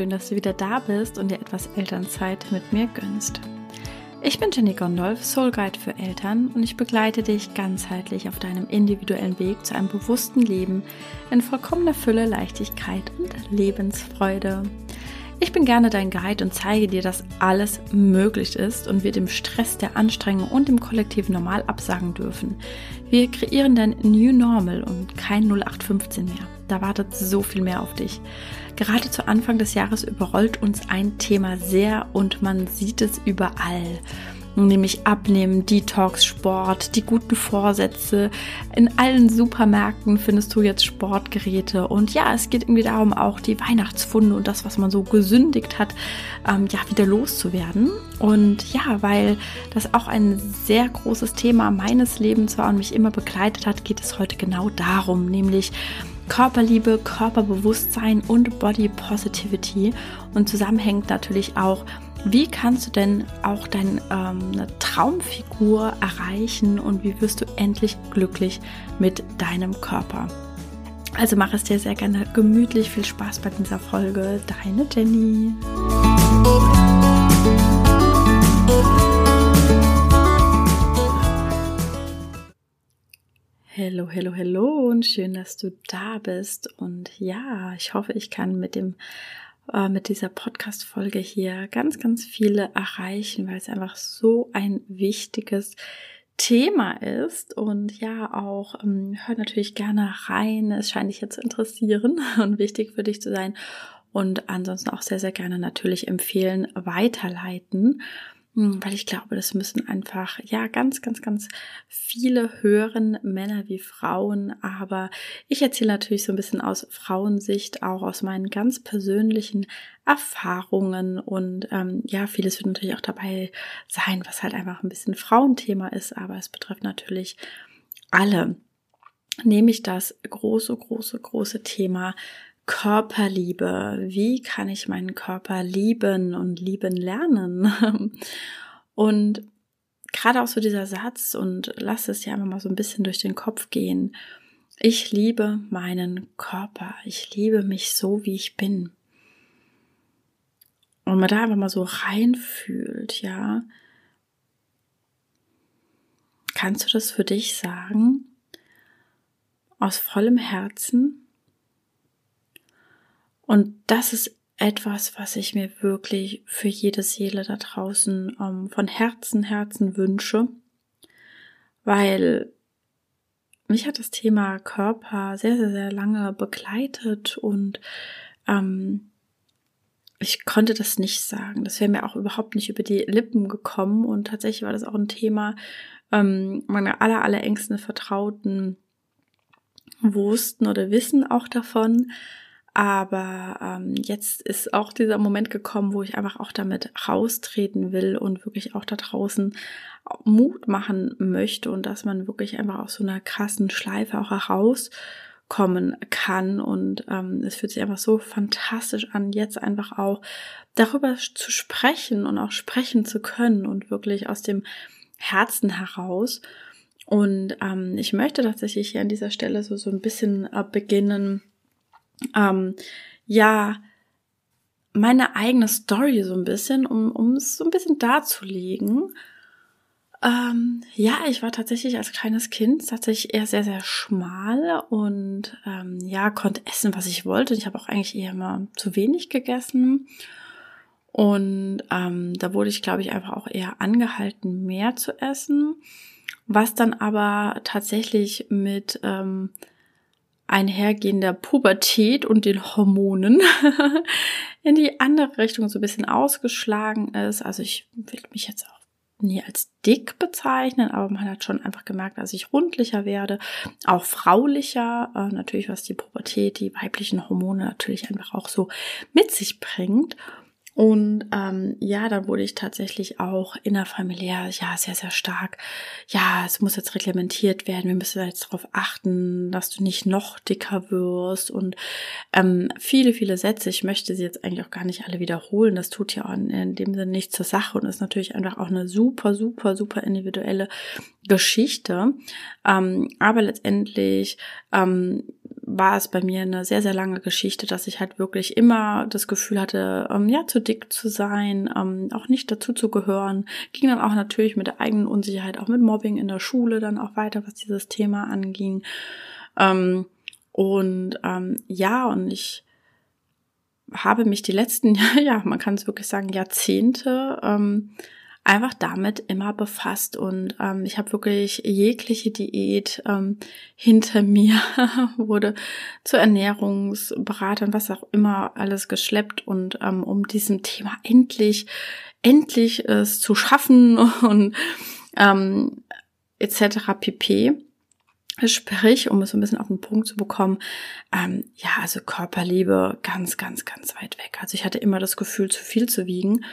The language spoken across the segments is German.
schön, dass du wieder da bist und dir etwas Elternzeit mit mir gönnst. Ich bin Jenny Gondolf, Soul Guide für Eltern und ich begleite dich ganzheitlich auf deinem individuellen Weg zu einem bewussten Leben in vollkommener Fülle, Leichtigkeit und Lebensfreude. Ich bin gerne dein Guide und zeige dir, dass alles möglich ist und wir dem Stress, der Anstrengung und dem kollektiven Normal absagen dürfen. Wir kreieren dein New Normal und kein 0815 mehr. Da wartet so viel mehr auf dich. Gerade zu Anfang des Jahres überrollt uns ein Thema sehr und man sieht es überall nämlich Abnehmen, Detox, Sport, die guten Vorsätze. In allen Supermärkten findest du jetzt Sportgeräte und ja, es geht irgendwie darum, auch die Weihnachtsfunde und das, was man so gesündigt hat, ähm, ja, wieder loszuwerden. Und ja, weil das auch ein sehr großes Thema meines Lebens war und mich immer begleitet hat, geht es heute genau darum, nämlich Körperliebe, Körperbewusstsein und Body Positivity und zusammenhängt natürlich auch wie kannst du denn auch deine ähm, Traumfigur erreichen und wie wirst du endlich glücklich mit deinem Körper? Also mach es dir sehr gerne gemütlich. Viel Spaß bei dieser Folge. Deine Jenny. Hallo, hallo, hallo und schön, dass du da bist. Und ja, ich hoffe, ich kann mit dem äh, mit dieser Podcast-Folge hier ganz, ganz viele erreichen, weil es einfach so ein wichtiges Thema ist und ja auch ähm, hör natürlich gerne rein. Es scheint dich jetzt zu interessieren und wichtig für dich zu sein und ansonsten auch sehr, sehr gerne natürlich empfehlen, weiterleiten. Hm, weil ich glaube, das müssen einfach, ja, ganz, ganz, ganz viele hören, Männer wie Frauen. Aber ich erzähle natürlich so ein bisschen aus Frauensicht, auch aus meinen ganz persönlichen Erfahrungen. Und ähm, ja, vieles wird natürlich auch dabei sein, was halt einfach ein bisschen Frauenthema ist. Aber es betrifft natürlich alle. Nämlich das große, große, große Thema Körperliebe. Wie kann ich meinen Körper lieben und lieben lernen? Und gerade auch so dieser Satz und lass es ja immer mal so ein bisschen durch den Kopf gehen. Ich liebe meinen Körper. Ich liebe mich so, wie ich bin. Und man da einfach mal so reinfühlt, ja. Kannst du das für dich sagen? Aus vollem Herzen? Und das ist etwas, was ich mir wirklich für jede Seele da draußen ähm, von Herzen, Herzen wünsche, weil mich hat das Thema Körper sehr, sehr, sehr lange begleitet und ähm, ich konnte das nicht sagen. Das wäre mir auch überhaupt nicht über die Lippen gekommen. Und tatsächlich war das auch ein Thema, ähm, meine aller, aller engsten Vertrauten wussten oder wissen auch davon, aber ähm, jetzt ist auch dieser Moment gekommen, wo ich einfach auch damit raustreten will und wirklich auch da draußen Mut machen möchte und dass man wirklich einfach aus so einer krassen Schleife auch herauskommen kann. Und ähm, es fühlt sich einfach so fantastisch an, jetzt einfach auch darüber zu sprechen und auch sprechen zu können und wirklich aus dem Herzen heraus. Und ähm, ich möchte tatsächlich hier an dieser Stelle so, so ein bisschen äh, beginnen, ähm, ja, meine eigene Story so ein bisschen, um, um es so ein bisschen darzulegen. Ähm, ja, ich war tatsächlich als kleines Kind tatsächlich eher sehr, sehr schmal und ähm, ja, konnte essen, was ich wollte. Ich habe auch eigentlich eher mal zu wenig gegessen. Und ähm, da wurde ich, glaube ich, einfach auch eher angehalten, mehr zu essen. Was dann aber tatsächlich mit ähm, einhergehender Pubertät und den Hormonen in die andere Richtung so ein bisschen ausgeschlagen ist. Also ich will mich jetzt auch nie als dick bezeichnen, aber man hat schon einfach gemerkt, dass ich rundlicher werde, auch fraulicher, äh, natürlich was die Pubertät, die weiblichen Hormone natürlich einfach auch so mit sich bringt. Und ähm, ja, dann wurde ich tatsächlich auch innerfamiliär, ja, sehr, sehr stark. Ja, es muss jetzt reglementiert werden. Wir müssen jetzt darauf achten, dass du nicht noch dicker wirst. Und ähm, viele, viele Sätze. Ich möchte sie jetzt eigentlich auch gar nicht alle wiederholen. Das tut ja auch in, in dem Sinne nichts zur Sache und ist natürlich einfach auch eine super, super, super individuelle Geschichte. Ähm, aber letztendlich ähm, war es bei mir eine sehr, sehr lange Geschichte, dass ich halt wirklich immer das Gefühl hatte, ähm, ja, zu dick zu sein, ähm, auch nicht dazu zu gehören. Ging dann auch natürlich mit der eigenen Unsicherheit, auch mit Mobbing in der Schule dann auch weiter, was dieses Thema anging. Ähm, und ähm, ja, und ich habe mich die letzten, ja, man kann es wirklich sagen, Jahrzehnte ähm, einfach damit immer befasst und ähm, ich habe wirklich jegliche Diät ähm, hinter mir wurde zu Ernährungsberatern, was auch immer alles geschleppt und ähm, um diesem Thema endlich endlich es zu schaffen und ähm, etc. pp. Sprich, um es so ein bisschen auf den Punkt zu bekommen, ähm, ja, also Körperliebe ganz, ganz, ganz weit weg. Also ich hatte immer das Gefühl, zu viel zu wiegen.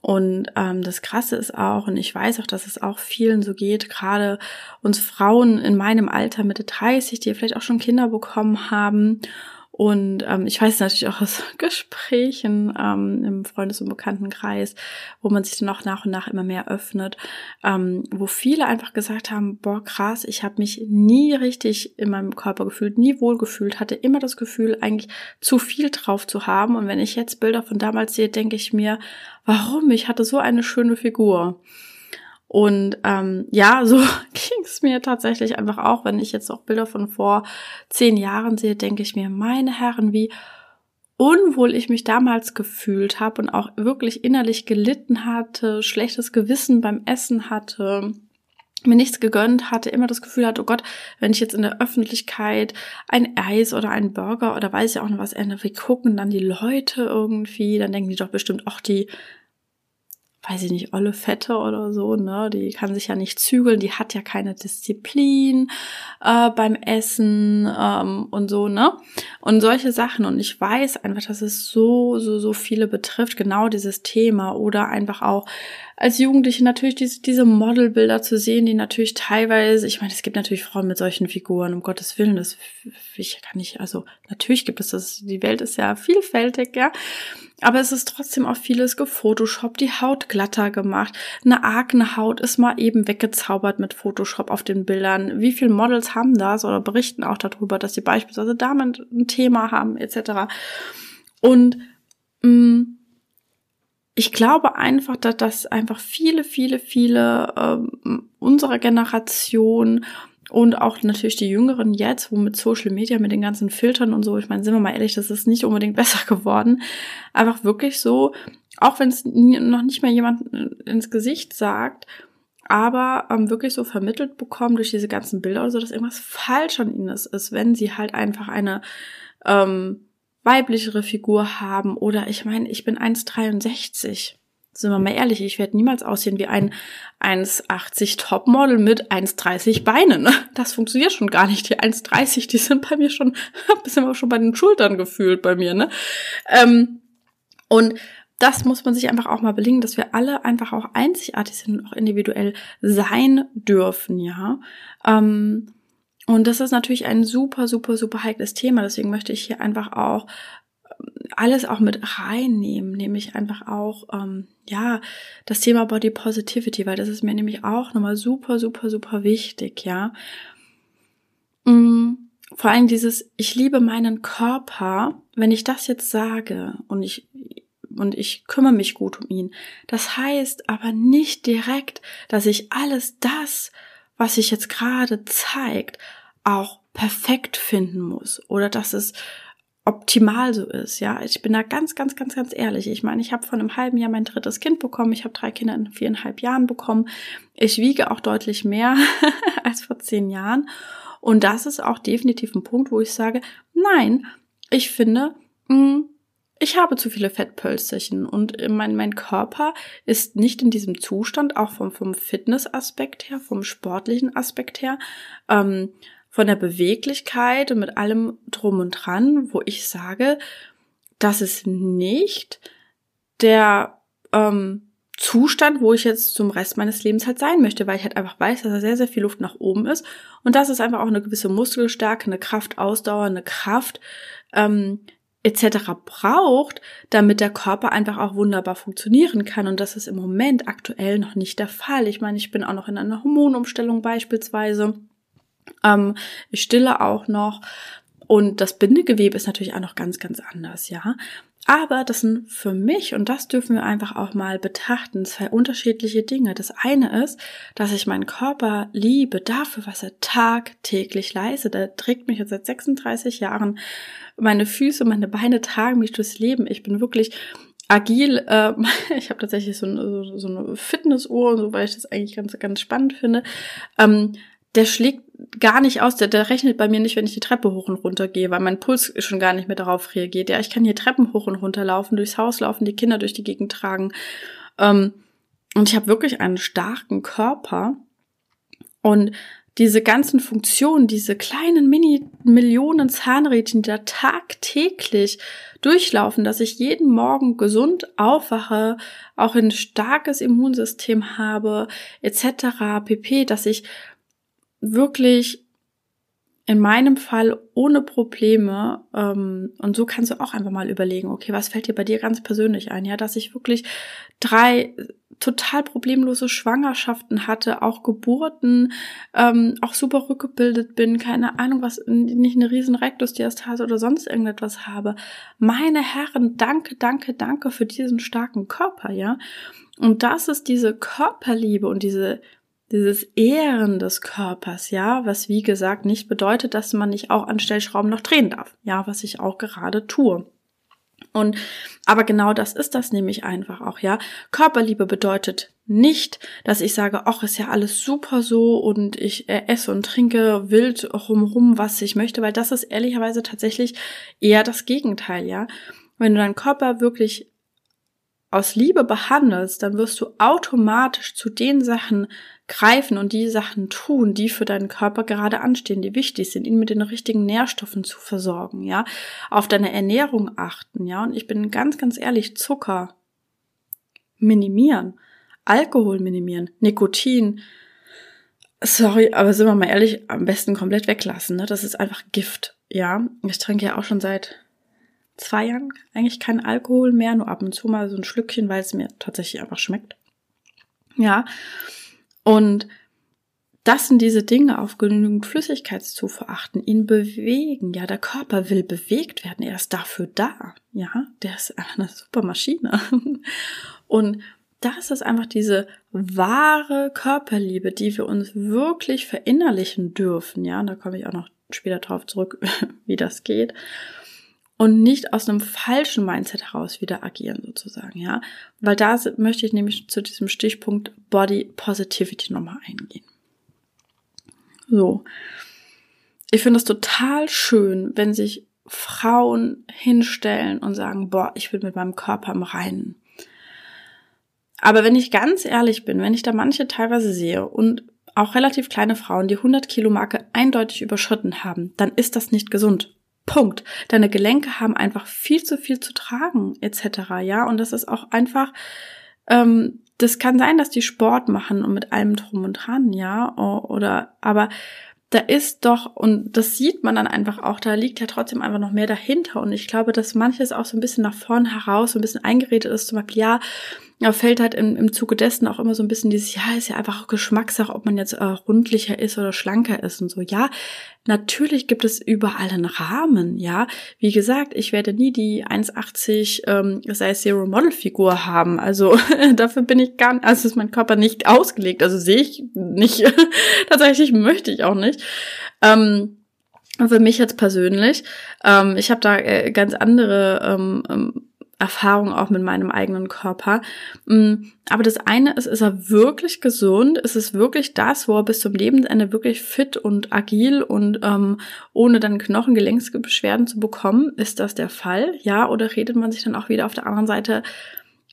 Und ähm, das Krasse ist auch, und ich weiß auch, dass es auch vielen so geht, gerade uns Frauen in meinem Alter Mitte 30, die vielleicht auch schon Kinder bekommen haben und ähm, ich weiß natürlich auch aus Gesprächen ähm, im Freundes- und Bekanntenkreis, wo man sich dann auch nach und nach immer mehr öffnet, ähm, wo viele einfach gesagt haben, boah, krass, ich habe mich nie richtig in meinem Körper gefühlt, nie wohl gefühlt, hatte immer das Gefühl, eigentlich zu viel drauf zu haben. Und wenn ich jetzt Bilder von damals sehe, denke ich mir, warum? Ich hatte so eine schöne Figur. Und ähm, ja, so ging es mir tatsächlich einfach auch, wenn ich jetzt auch Bilder von vor zehn Jahren sehe, denke ich mir, meine Herren, wie unwohl ich mich damals gefühlt habe und auch wirklich innerlich gelitten hatte, schlechtes Gewissen beim Essen hatte, mir nichts gegönnt hatte, immer das Gefühl hatte, oh Gott, wenn ich jetzt in der Öffentlichkeit ein Eis oder ein Burger oder weiß ja auch noch was ändere, wie gucken dann die Leute irgendwie, dann denken die doch bestimmt, ach, die weiß ich nicht, Olle Fette oder so, ne? Die kann sich ja nicht zügeln, die hat ja keine Disziplin äh, beim Essen ähm, und so, ne? Und solche Sachen. Und ich weiß einfach, dass es so, so, so viele betrifft, genau dieses Thema. Oder einfach auch als Jugendliche natürlich diese, diese Modelbilder zu sehen, die natürlich teilweise, ich meine, es gibt natürlich Frauen mit solchen Figuren, um Gottes Willen, das ich kann nicht, also natürlich gibt es das, die Welt ist ja vielfältig, ja. Aber es ist trotzdem auch vieles gefotoshoppt, die Haut glatter gemacht. Eine Akne-Haut ist mal eben weggezaubert mit Photoshop auf den Bildern. Wie viele Models haben das oder berichten auch darüber, dass sie beispielsweise damit ein Thema haben, etc. Und mh, mm, ich glaube einfach, dass das einfach viele, viele, viele äh, unserer Generation und auch natürlich die Jüngeren jetzt, wo mit Social Media, mit den ganzen Filtern und so, ich meine, sind wir mal ehrlich, das ist nicht unbedingt besser geworden. Einfach wirklich so, auch wenn es noch nicht mehr jemand ins Gesicht sagt, aber ähm, wirklich so vermittelt bekommen durch diese ganzen Bilder oder so, dass irgendwas falsch an ihnen ist, ist wenn sie halt einfach eine ähm, weiblichere Figur haben oder ich meine, ich bin 1,63. Sind wir mal ehrlich, ich werde niemals aussehen wie ein 1,80 Topmodel mit 1,30 Beinen. Das funktioniert schon gar nicht. Die 1,30, die sind bei mir schon, sind wir schon bei den Schultern gefühlt bei mir, ne? Ähm, und das muss man sich einfach auch mal belegen, dass wir alle einfach auch einzigartig sind und auch individuell sein dürfen, ja. Ähm, und das ist natürlich ein super, super, super heikles Thema. Deswegen möchte ich hier einfach auch alles auch mit reinnehmen, nämlich einfach auch, ähm, ja, das Thema Body Positivity, weil das ist mir nämlich auch nochmal super, super, super wichtig, ja. Mhm. Vor allem dieses, ich liebe meinen Körper, wenn ich das jetzt sage und ich, und ich kümmere mich gut um ihn. Das heißt aber nicht direkt, dass ich alles das, was sich jetzt gerade zeigt, auch perfekt finden muss oder dass es optimal so ist. Ja, ich bin da ganz, ganz, ganz, ganz ehrlich. Ich meine, ich habe vor einem halben Jahr mein drittes Kind bekommen. Ich habe drei Kinder in viereinhalb Jahren bekommen. Ich wiege auch deutlich mehr als vor zehn Jahren. Und das ist auch definitiv ein Punkt, wo ich sage, nein, ich finde, mm, ich habe zu viele Fettpölsterchen und mein, mein Körper ist nicht in diesem Zustand, auch vom, vom Fitnessaspekt her, vom sportlichen Aspekt her, ähm, von der Beweglichkeit und mit allem drum und dran, wo ich sage, das ist nicht der ähm, Zustand, wo ich jetzt zum Rest meines Lebens halt sein möchte, weil ich halt einfach weiß, dass da sehr, sehr viel Luft nach oben ist und dass es einfach auch eine gewisse Muskelstärke, eine Kraft, Ausdauer, eine Kraft ähm, etc. braucht, damit der Körper einfach auch wunderbar funktionieren kann. Und das ist im Moment aktuell noch nicht der Fall. Ich meine, ich bin auch noch in einer Hormonumstellung beispielsweise. Ähm, ich stille auch noch. Und das Bindegewebe ist natürlich auch noch ganz, ganz anders, ja. Aber das sind für mich, und das dürfen wir einfach auch mal betrachten, zwei unterschiedliche Dinge. Das eine ist, dass ich meinen Körper liebe dafür, was er tagtäglich leistet. Er trägt mich jetzt seit 36 Jahren. Meine Füße, meine Beine tragen mich durchs Leben. Ich bin wirklich agil. Äh, ich habe tatsächlich so, eine, so eine Fitnessuhr, so, weil ich das eigentlich ganz, ganz spannend finde. Ähm, der schlägt gar nicht aus, der, der rechnet bei mir nicht, wenn ich die Treppe hoch und runter gehe, weil mein Puls schon gar nicht mehr darauf reagiert. Ja, ich kann hier Treppen hoch und runter laufen, durchs Haus laufen, die Kinder durch die Gegend tragen. Ähm, und ich habe wirklich einen starken Körper. Und diese ganzen Funktionen, diese kleinen Mini-Millionen Zahnrädchen, die da tagtäglich durchlaufen, dass ich jeden Morgen gesund aufwache, auch ein starkes Immunsystem habe, etc. pp, dass ich wirklich in meinem Fall ohne Probleme, ähm, und so kannst du auch einfach mal überlegen, okay, was fällt dir bei dir ganz persönlich ein, ja, dass ich wirklich drei total problemlose Schwangerschaften hatte, auch Geburten, ähm, auch super rückgebildet bin, keine Ahnung, was, nicht eine riesen Rektusdiastase oder sonst irgendetwas habe. Meine Herren, danke, danke, danke für diesen starken Körper, ja. Und das ist diese Körperliebe und diese dieses Ehren des Körpers, ja, was wie gesagt nicht bedeutet, dass man nicht auch an Stellschrauben noch drehen darf, ja, was ich auch gerade tue. Und aber genau das ist das nämlich einfach auch, ja. Körperliebe bedeutet nicht, dass ich sage, ach, ist ja alles super so und ich äh, esse und trinke wild rumrum, was ich möchte, weil das ist ehrlicherweise tatsächlich eher das Gegenteil, ja. Wenn du deinen Körper wirklich aus Liebe behandelst, dann wirst du automatisch zu den Sachen greifen und die Sachen tun, die für deinen Körper gerade anstehen, die wichtig sind, ihn mit den richtigen Nährstoffen zu versorgen, ja, auf deine Ernährung achten, ja, und ich bin ganz, ganz ehrlich, Zucker minimieren, Alkohol minimieren, Nikotin, sorry, aber sind wir mal ehrlich, am besten komplett weglassen, ne, das ist einfach Gift, ja, ich trinke ja auch schon seit zwei Jahren eigentlich keinen Alkohol mehr, nur ab und zu mal so ein Schlückchen, weil es mir tatsächlich einfach schmeckt. Ja, und das sind diese Dinge, auf genügend Flüssigkeitszufuhr achten, ihn bewegen. Ja, der Körper will bewegt werden. Er ist dafür da. Ja, der ist eine super Maschine. Und das ist einfach diese wahre Körperliebe, die wir uns wirklich verinnerlichen dürfen. Ja, und da komme ich auch noch später drauf zurück, wie das geht und nicht aus einem falschen Mindset heraus wieder agieren sozusagen, ja, weil da möchte ich nämlich zu diesem Stichpunkt Body Positivity nochmal eingehen. So. Ich finde es total schön, wenn sich Frauen hinstellen und sagen, boah, ich bin mit meinem Körper im Reinen. Aber wenn ich ganz ehrlich bin, wenn ich da manche teilweise sehe und auch relativ kleine Frauen, die 100 Kilo Marke eindeutig überschritten haben, dann ist das nicht gesund. Punkt. Deine Gelenke haben einfach viel zu viel zu tragen, etc. Ja, und das ist auch einfach, ähm, das kann sein, dass die Sport machen und mit allem drum und dran, ja, oder, aber da ist doch, und das sieht man dann einfach auch, da liegt ja trotzdem einfach noch mehr dahinter. Und ich glaube, dass manches auch so ein bisschen nach vorn heraus, so ein bisschen eingeredet ist, zum Beispiel, ja, ja, fällt halt im, im Zuge dessen auch immer so ein bisschen dieses, ja, ist ja einfach Geschmackssache, ob man jetzt äh, rundlicher ist oder schlanker ist und so. Ja, natürlich gibt es überall einen Rahmen, ja. Wie gesagt, ich werde nie die 1,80 ähm, sei Zero Model Figur haben. Also dafür bin ich gar, also ist mein Körper nicht ausgelegt. Also sehe ich nicht. Tatsächlich möchte ich auch nicht. Ähm, für mich jetzt persönlich. Ähm, ich habe da äh, ganz andere ähm, ähm Erfahrung auch mit meinem eigenen Körper. Mm, aber das eine ist, ist er wirklich gesund? Ist es wirklich das, wo er bis zum Lebensende wirklich fit und agil und ähm, ohne dann Knochengelenksbeschwerden zu bekommen? Ist das der Fall? Ja, oder redet man sich dann auch wieder auf der anderen Seite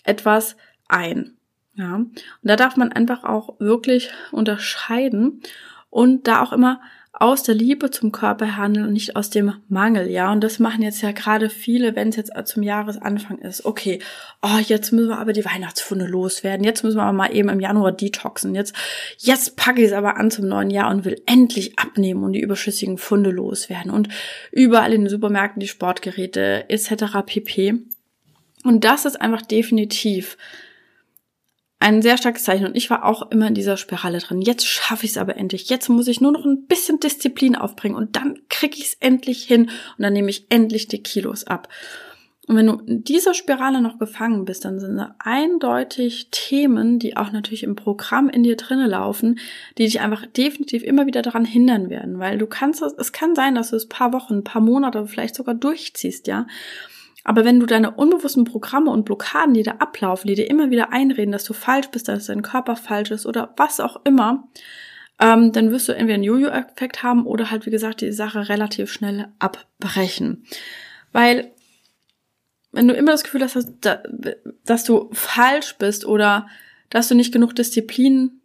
etwas ein? Ja, und da darf man einfach auch wirklich unterscheiden und da auch immer aus der Liebe zum Körper handeln und nicht aus dem Mangel, ja. Und das machen jetzt ja gerade viele, wenn es jetzt zum Jahresanfang ist. Okay, oh, jetzt müssen wir aber die Weihnachtsfunde loswerden. Jetzt müssen wir aber mal eben im Januar detoxen. Jetzt, jetzt packe ich es aber an zum neuen Jahr und will endlich abnehmen und die überschüssigen Funde loswerden. Und überall in den Supermärkten die Sportgeräte etc. pp. Und das ist einfach definitiv ein sehr starkes Zeichen. Und ich war auch immer in dieser Spirale drin. Jetzt schaffe ich es aber endlich. Jetzt muss ich nur noch ein bisschen Disziplin aufbringen und dann kriege ich es endlich hin und dann nehme ich endlich die Kilos ab. Und wenn du in dieser Spirale noch gefangen bist, dann sind da eindeutig Themen, die auch natürlich im Programm in dir drinnen laufen, die dich einfach definitiv immer wieder daran hindern werden, weil du kannst, es kann sein, dass du es paar Wochen, paar Monate, vielleicht sogar durchziehst, ja. Aber wenn du deine unbewussten Programme und Blockaden, die da ablaufen, die dir immer wieder einreden, dass du falsch bist, dass dein Körper falsch ist oder was auch immer, ähm, dann wirst du entweder einen Jojo-Effekt haben oder halt, wie gesagt, die Sache relativ schnell abbrechen. Weil wenn du immer das Gefühl hast, dass, dass du falsch bist oder dass du nicht genug Disziplin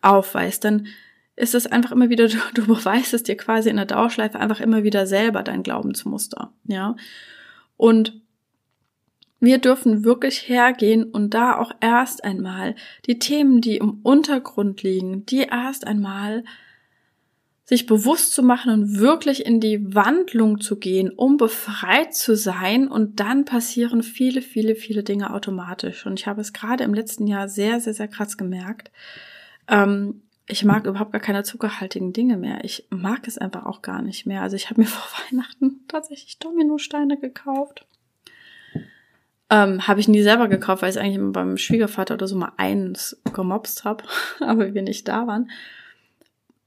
aufweist, dann ist es einfach immer wieder, du, du beweist es dir quasi in der Dauerschleife einfach immer wieder selber dein Glaubensmuster, ja. Und wir dürfen wirklich hergehen und da auch erst einmal die Themen, die im Untergrund liegen, die erst einmal sich bewusst zu machen und wirklich in die Wandlung zu gehen, um befreit zu sein. Und dann passieren viele, viele, viele Dinge automatisch. Und ich habe es gerade im letzten Jahr sehr, sehr, sehr krass gemerkt. Ähm, ich mag überhaupt gar keine zuckerhaltigen Dinge mehr. Ich mag es einfach auch gar nicht mehr. Also ich habe mir vor Weihnachten tatsächlich Dominosteine gekauft. Ähm, habe ich nie selber gekauft, weil ich eigentlich immer beim Schwiegervater oder so mal eins gemobst habe, aber wir nicht da waren.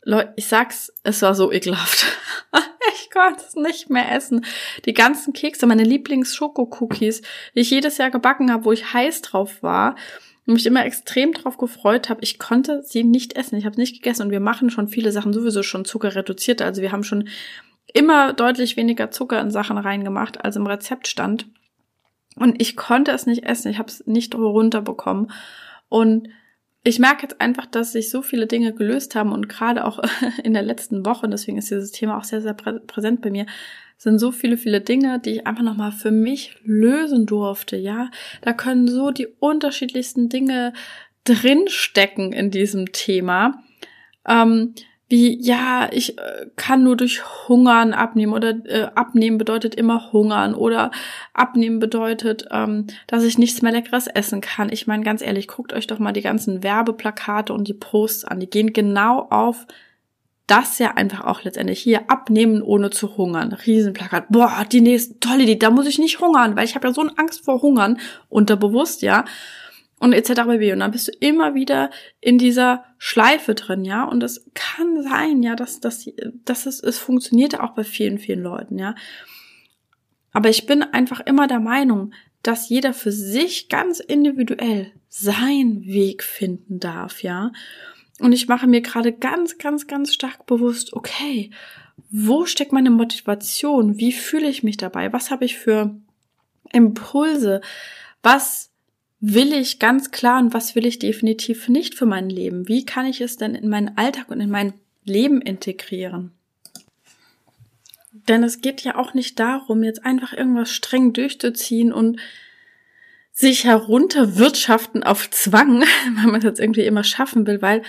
Leute, ich sag's, es war so ekelhaft. ich konnte es nicht mehr essen. Die ganzen Kekse, meine Lieblings-Schoko-Cookies, die ich jedes Jahr gebacken habe, wo ich heiß drauf war und mich immer extrem drauf gefreut habe. Ich konnte sie nicht essen. Ich habe nicht gegessen und wir machen schon viele Sachen sowieso schon zuckerreduziert. Also wir haben schon immer deutlich weniger Zucker in Sachen reingemacht, als im Rezept stand. Und ich konnte es nicht essen. Ich habe es nicht runterbekommen. Und ich merke jetzt einfach, dass sich so viele Dinge gelöst haben und gerade auch in der letzten Woche, deswegen ist dieses Thema auch sehr, sehr präsent bei mir, sind so viele, viele Dinge, die ich einfach nochmal für mich lösen durfte, ja. Da können so die unterschiedlichsten Dinge drinstecken in diesem Thema. Ähm, wie, ja, ich äh, kann nur durch Hungern abnehmen oder äh, abnehmen bedeutet immer hungern oder abnehmen bedeutet, ähm, dass ich nichts mehr Leckeres essen kann. Ich meine, ganz ehrlich, guckt euch doch mal die ganzen Werbeplakate und die Posts an. Die gehen genau auf das ja einfach auch letztendlich hier abnehmen ohne zu hungern. Riesenplakat. Boah, die nächste tolle Idee, da muss ich nicht hungern, weil ich habe ja so eine Angst vor Hungern, unterbewusst, ja. Und etc. Und dann bist du immer wieder in dieser Schleife drin, ja. Und es kann sein, ja, dass, dass, dass es, es funktioniert auch bei vielen, vielen Leuten, ja. Aber ich bin einfach immer der Meinung, dass jeder für sich ganz individuell seinen Weg finden darf, ja. Und ich mache mir gerade ganz, ganz, ganz stark bewusst, okay, wo steckt meine Motivation? Wie fühle ich mich dabei? Was habe ich für Impulse? Was will ich ganz klar und was will ich definitiv nicht für mein Leben? Wie kann ich es denn in meinen Alltag und in mein Leben integrieren? Denn es geht ja auch nicht darum, jetzt einfach irgendwas streng durchzuziehen und sich herunterwirtschaften auf Zwang, wenn man jetzt irgendwie immer schaffen will, weil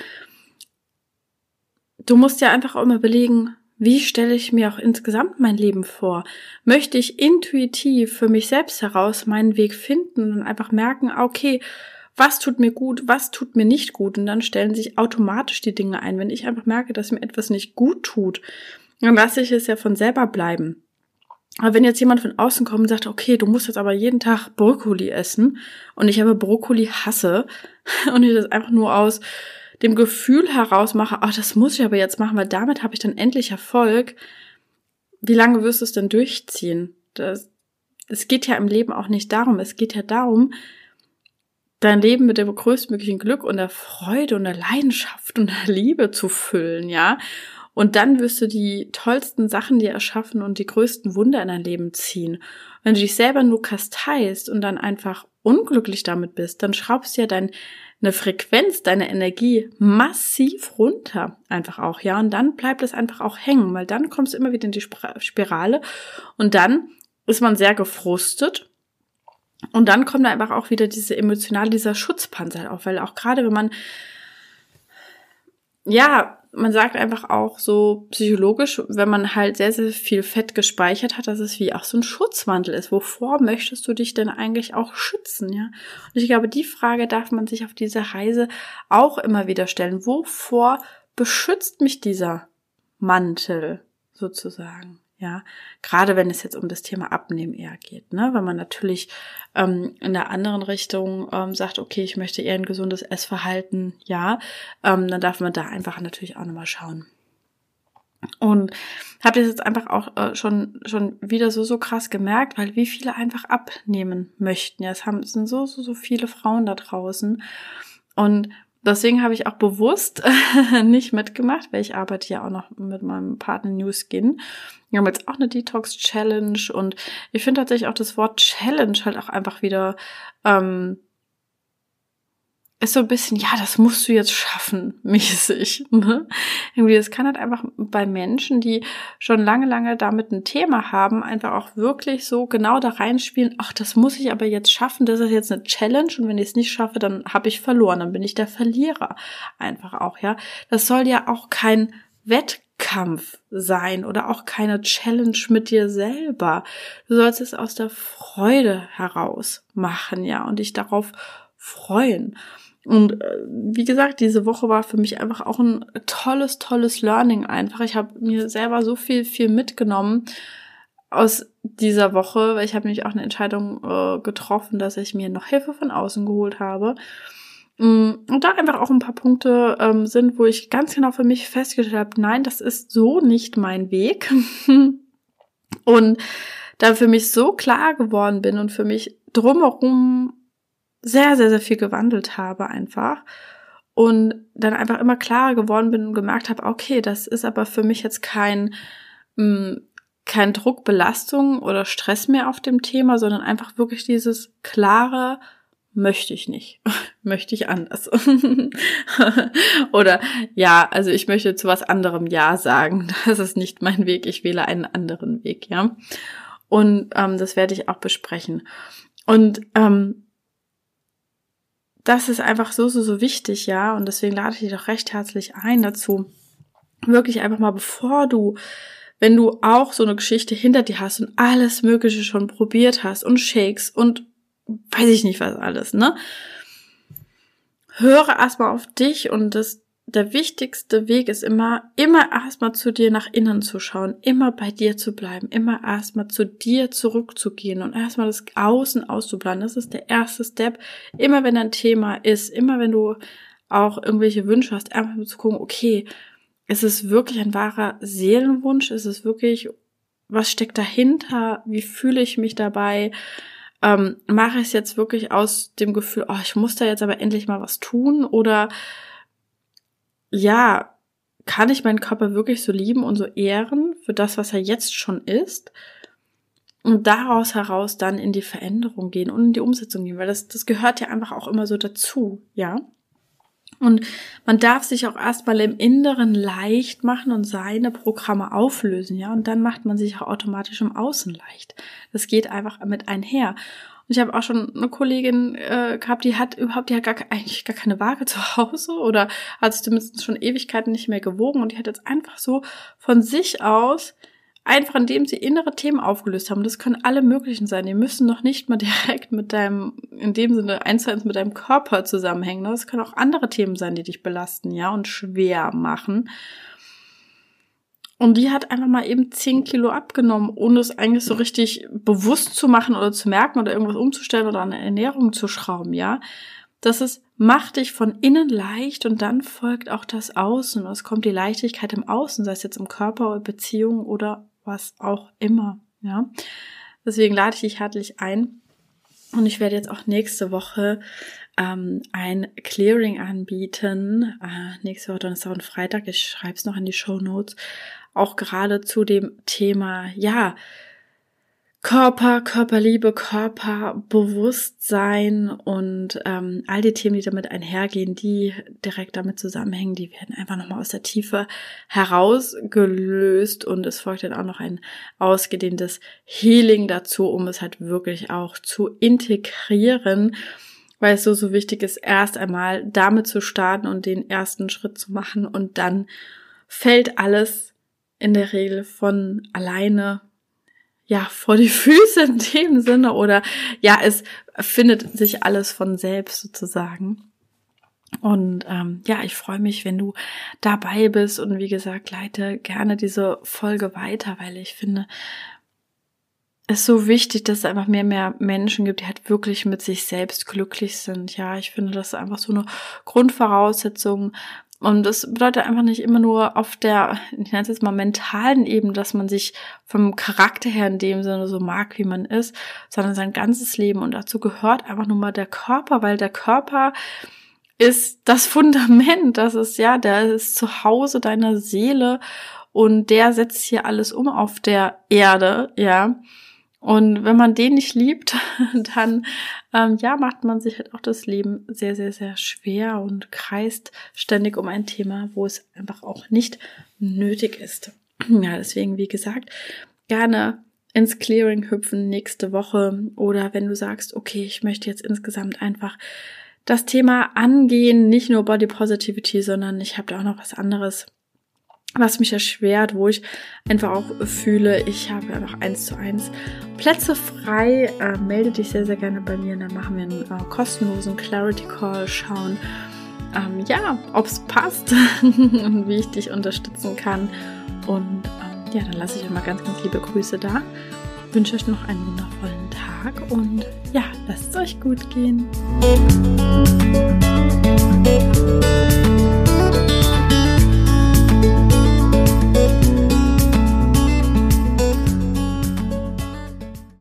du musst ja einfach auch immer belegen, wie stelle ich mir auch insgesamt mein Leben vor? Möchte ich intuitiv für mich selbst heraus meinen Weg finden und einfach merken, okay, was tut mir gut, was tut mir nicht gut? Und dann stellen sich automatisch die Dinge ein. Wenn ich einfach merke, dass mir etwas nicht gut tut, dann lasse ich es ja von selber bleiben. Aber wenn jetzt jemand von außen kommt und sagt, okay, du musst jetzt aber jeden Tag Brokkoli essen und ich aber Brokkoli hasse und ich das einfach nur aus dem Gefühl heraus mache, ach, das muss ich aber jetzt machen, weil damit habe ich dann endlich Erfolg, wie lange wirst du es denn durchziehen? Das, es geht ja im Leben auch nicht darum. Es geht ja darum, dein Leben mit dem größtmöglichen Glück und der Freude und der Leidenschaft und der Liebe zu füllen, ja. Und dann wirst du die tollsten Sachen dir erschaffen und die größten Wunder in dein Leben ziehen. Wenn du dich selber nur kasteist und dann einfach unglücklich damit bist, dann schraubst du ja dein, eine Frequenz, deine Energie massiv runter. Einfach auch, ja. Und dann bleibt es einfach auch hängen, weil dann kommst du immer wieder in die Spirale und dann ist man sehr gefrustet. Und dann kommt da einfach auch wieder diese emotionale, dieser Schutzpanzer auf, weil auch gerade wenn man ja, man sagt einfach auch so psychologisch, wenn man halt sehr, sehr viel Fett gespeichert hat, dass es wie auch so ein Schutzmantel ist. Wovor möchtest du dich denn eigentlich auch schützen, ja? Und ich glaube, die Frage darf man sich auf dieser Reise auch immer wieder stellen. Wovor beschützt mich dieser Mantel sozusagen? Ja, gerade wenn es jetzt um das Thema Abnehmen eher geht, ne? Wenn man natürlich ähm, in der anderen Richtung ähm, sagt, okay, ich möchte eher ein gesundes Essverhalten, ja, ähm, dann darf man da einfach natürlich auch nochmal schauen. Und habe das jetzt einfach auch äh, schon schon wieder so so krass gemerkt, weil wie viele einfach abnehmen möchten. Ja, es haben es sind so so so viele Frauen da draußen und Deswegen habe ich auch bewusst nicht mitgemacht, weil ich arbeite ja auch noch mit meinem Partner New Skin. Wir haben jetzt auch eine Detox Challenge und ich finde tatsächlich auch das Wort Challenge halt auch einfach wieder ähm, ist so ein bisschen, ja, das musst du jetzt schaffen, mäßig. Ne? Irgendwie, das kann halt einfach bei Menschen, die schon lange, lange damit ein Thema haben, einfach auch wirklich so genau da reinspielen, ach, das muss ich aber jetzt schaffen, das ist jetzt eine Challenge und wenn ich es nicht schaffe, dann habe ich verloren, dann bin ich der Verlierer. Einfach auch, ja. Das soll ja auch kein Wettkampf sein oder auch keine Challenge mit dir selber. Du sollst es aus der Freude heraus machen, ja, und dich darauf freuen. Und äh, wie gesagt, diese Woche war für mich einfach auch ein tolles, tolles Learning einfach. Ich habe mir selber so viel, viel mitgenommen aus dieser Woche, weil ich habe nämlich auch eine Entscheidung äh, getroffen, dass ich mir noch Hilfe von außen geholt habe. Mm, und da einfach auch ein paar Punkte ähm, sind, wo ich ganz genau für mich festgestellt habe, nein, das ist so nicht mein Weg. und da für mich so klar geworden bin und für mich drumherum sehr, sehr, sehr viel gewandelt habe einfach. Und dann einfach immer klarer geworden bin und gemerkt habe, okay, das ist aber für mich jetzt kein, mh, mm, kein Druck, Belastung oder Stress mehr auf dem Thema, sondern einfach wirklich dieses klare, möchte ich nicht, möchte ich anders. Oder ja, also ich möchte zu was anderem Ja sagen. Das ist nicht mein Weg, ich wähle einen anderen Weg, ja. Und ähm, das werde ich auch besprechen. Und ähm, das ist einfach so, so, so wichtig, ja. Und deswegen lade ich dich doch recht herzlich ein dazu. Wirklich einfach mal, bevor du, wenn du auch so eine Geschichte hinter dir hast und alles Mögliche schon probiert hast und Shakes und weiß ich nicht was alles, ne? Höre erstmal auf dich und das der wichtigste Weg ist immer, immer erstmal zu dir nach innen zu schauen, immer bei dir zu bleiben, immer erstmal zu dir zurückzugehen und erstmal das Außen auszuplanen. Das ist der erste Step. Immer wenn ein Thema ist, immer wenn du auch irgendwelche Wünsche hast, einfach zu gucken, okay, ist es wirklich ein wahrer Seelenwunsch? Ist es wirklich, was steckt dahinter? Wie fühle ich mich dabei? Ähm, mache ich es jetzt wirklich aus dem Gefühl, oh, ich muss da jetzt aber endlich mal was tun? Oder ja, kann ich meinen Körper wirklich so lieben und so ehren für das, was er jetzt schon ist? Und daraus heraus dann in die Veränderung gehen und in die Umsetzung gehen, weil das, das gehört ja einfach auch immer so dazu, ja? Und man darf sich auch erstmal im Inneren leicht machen und seine Programme auflösen, ja? Und dann macht man sich auch automatisch im Außen leicht. Das geht einfach mit einher. Und ich habe auch schon eine Kollegin äh, gehabt, die hat überhaupt, die hat gar, eigentlich gar keine Waage zu Hause oder hat sich zumindest schon Ewigkeiten nicht mehr gewogen und die hat jetzt einfach so von sich aus einfach indem sie innere Themen aufgelöst haben. Das können alle möglichen sein. Die müssen noch nicht mal direkt mit deinem, in dem Sinne eins zu eins mit deinem Körper zusammenhängen. Das können auch andere Themen sein, die dich belasten, ja, und schwer machen. Und die hat einfach mal eben 10 Kilo abgenommen, ohne es eigentlich so richtig bewusst zu machen oder zu merken oder irgendwas umzustellen oder an der Ernährung zu schrauben, ja. Das ist, mach dich von innen leicht und dann folgt auch das Außen. Es kommt die Leichtigkeit im Außen, sei es jetzt im Körper oder Beziehung oder was auch immer, ja. Deswegen lade ich dich herzlich ein. Und ich werde jetzt auch nächste Woche ähm, ein Clearing anbieten. Äh, nächste Woche Donnerstag und Freitag. Ich schreibe es noch in die Show Notes auch gerade zu dem Thema, ja, Körper, Körperliebe, Körperbewusstsein und ähm, all die Themen, die damit einhergehen, die direkt damit zusammenhängen, die werden einfach nochmal aus der Tiefe herausgelöst und es folgt dann auch noch ein ausgedehntes Healing dazu, um es halt wirklich auch zu integrieren, weil es so, so wichtig ist, erst einmal damit zu starten und den ersten Schritt zu machen und dann fällt alles in der Regel von alleine ja vor die Füße in dem Sinne oder ja, es findet sich alles von selbst sozusagen. Und ähm, ja, ich freue mich, wenn du dabei bist und wie gesagt, leite gerne diese Folge weiter, weil ich finde, es so wichtig, dass es einfach mehr mehr Menschen gibt, die halt wirklich mit sich selbst glücklich sind. Ja, ich finde, das ist einfach so eine Grundvoraussetzung. Und das bedeutet einfach nicht immer nur auf der, ich nenne es jetzt mal mentalen Ebene, dass man sich vom Charakter her in dem Sinne so mag, wie man ist, sondern sein ganzes Leben. Und dazu gehört einfach nur mal der Körper, weil der Körper ist das Fundament. Das ist ja, der ist zu Hause deiner Seele und der setzt hier alles um auf der Erde, ja. Und wenn man den nicht liebt, dann ähm, ja macht man sich halt auch das Leben sehr, sehr, sehr schwer und kreist ständig um ein Thema, wo es einfach auch nicht nötig ist. Ja, deswegen, wie gesagt, gerne ins Clearing hüpfen nächste Woche oder wenn du sagst, okay, ich möchte jetzt insgesamt einfach das Thema angehen, nicht nur Body Positivity, sondern ich habe da auch noch was anderes was mich erschwert, wo ich einfach auch fühle, ich habe einfach eins zu eins Plätze frei. Äh, melde dich sehr, sehr gerne bei mir und dann machen wir einen äh, kostenlosen Clarity Call, schauen, ähm, ja, ob es passt und wie ich dich unterstützen kann. Und ähm, ja, dann lasse ich euch mal ganz, ganz liebe Grüße da. Wünsche euch noch einen wundervollen Tag und ja, lasst es euch gut gehen.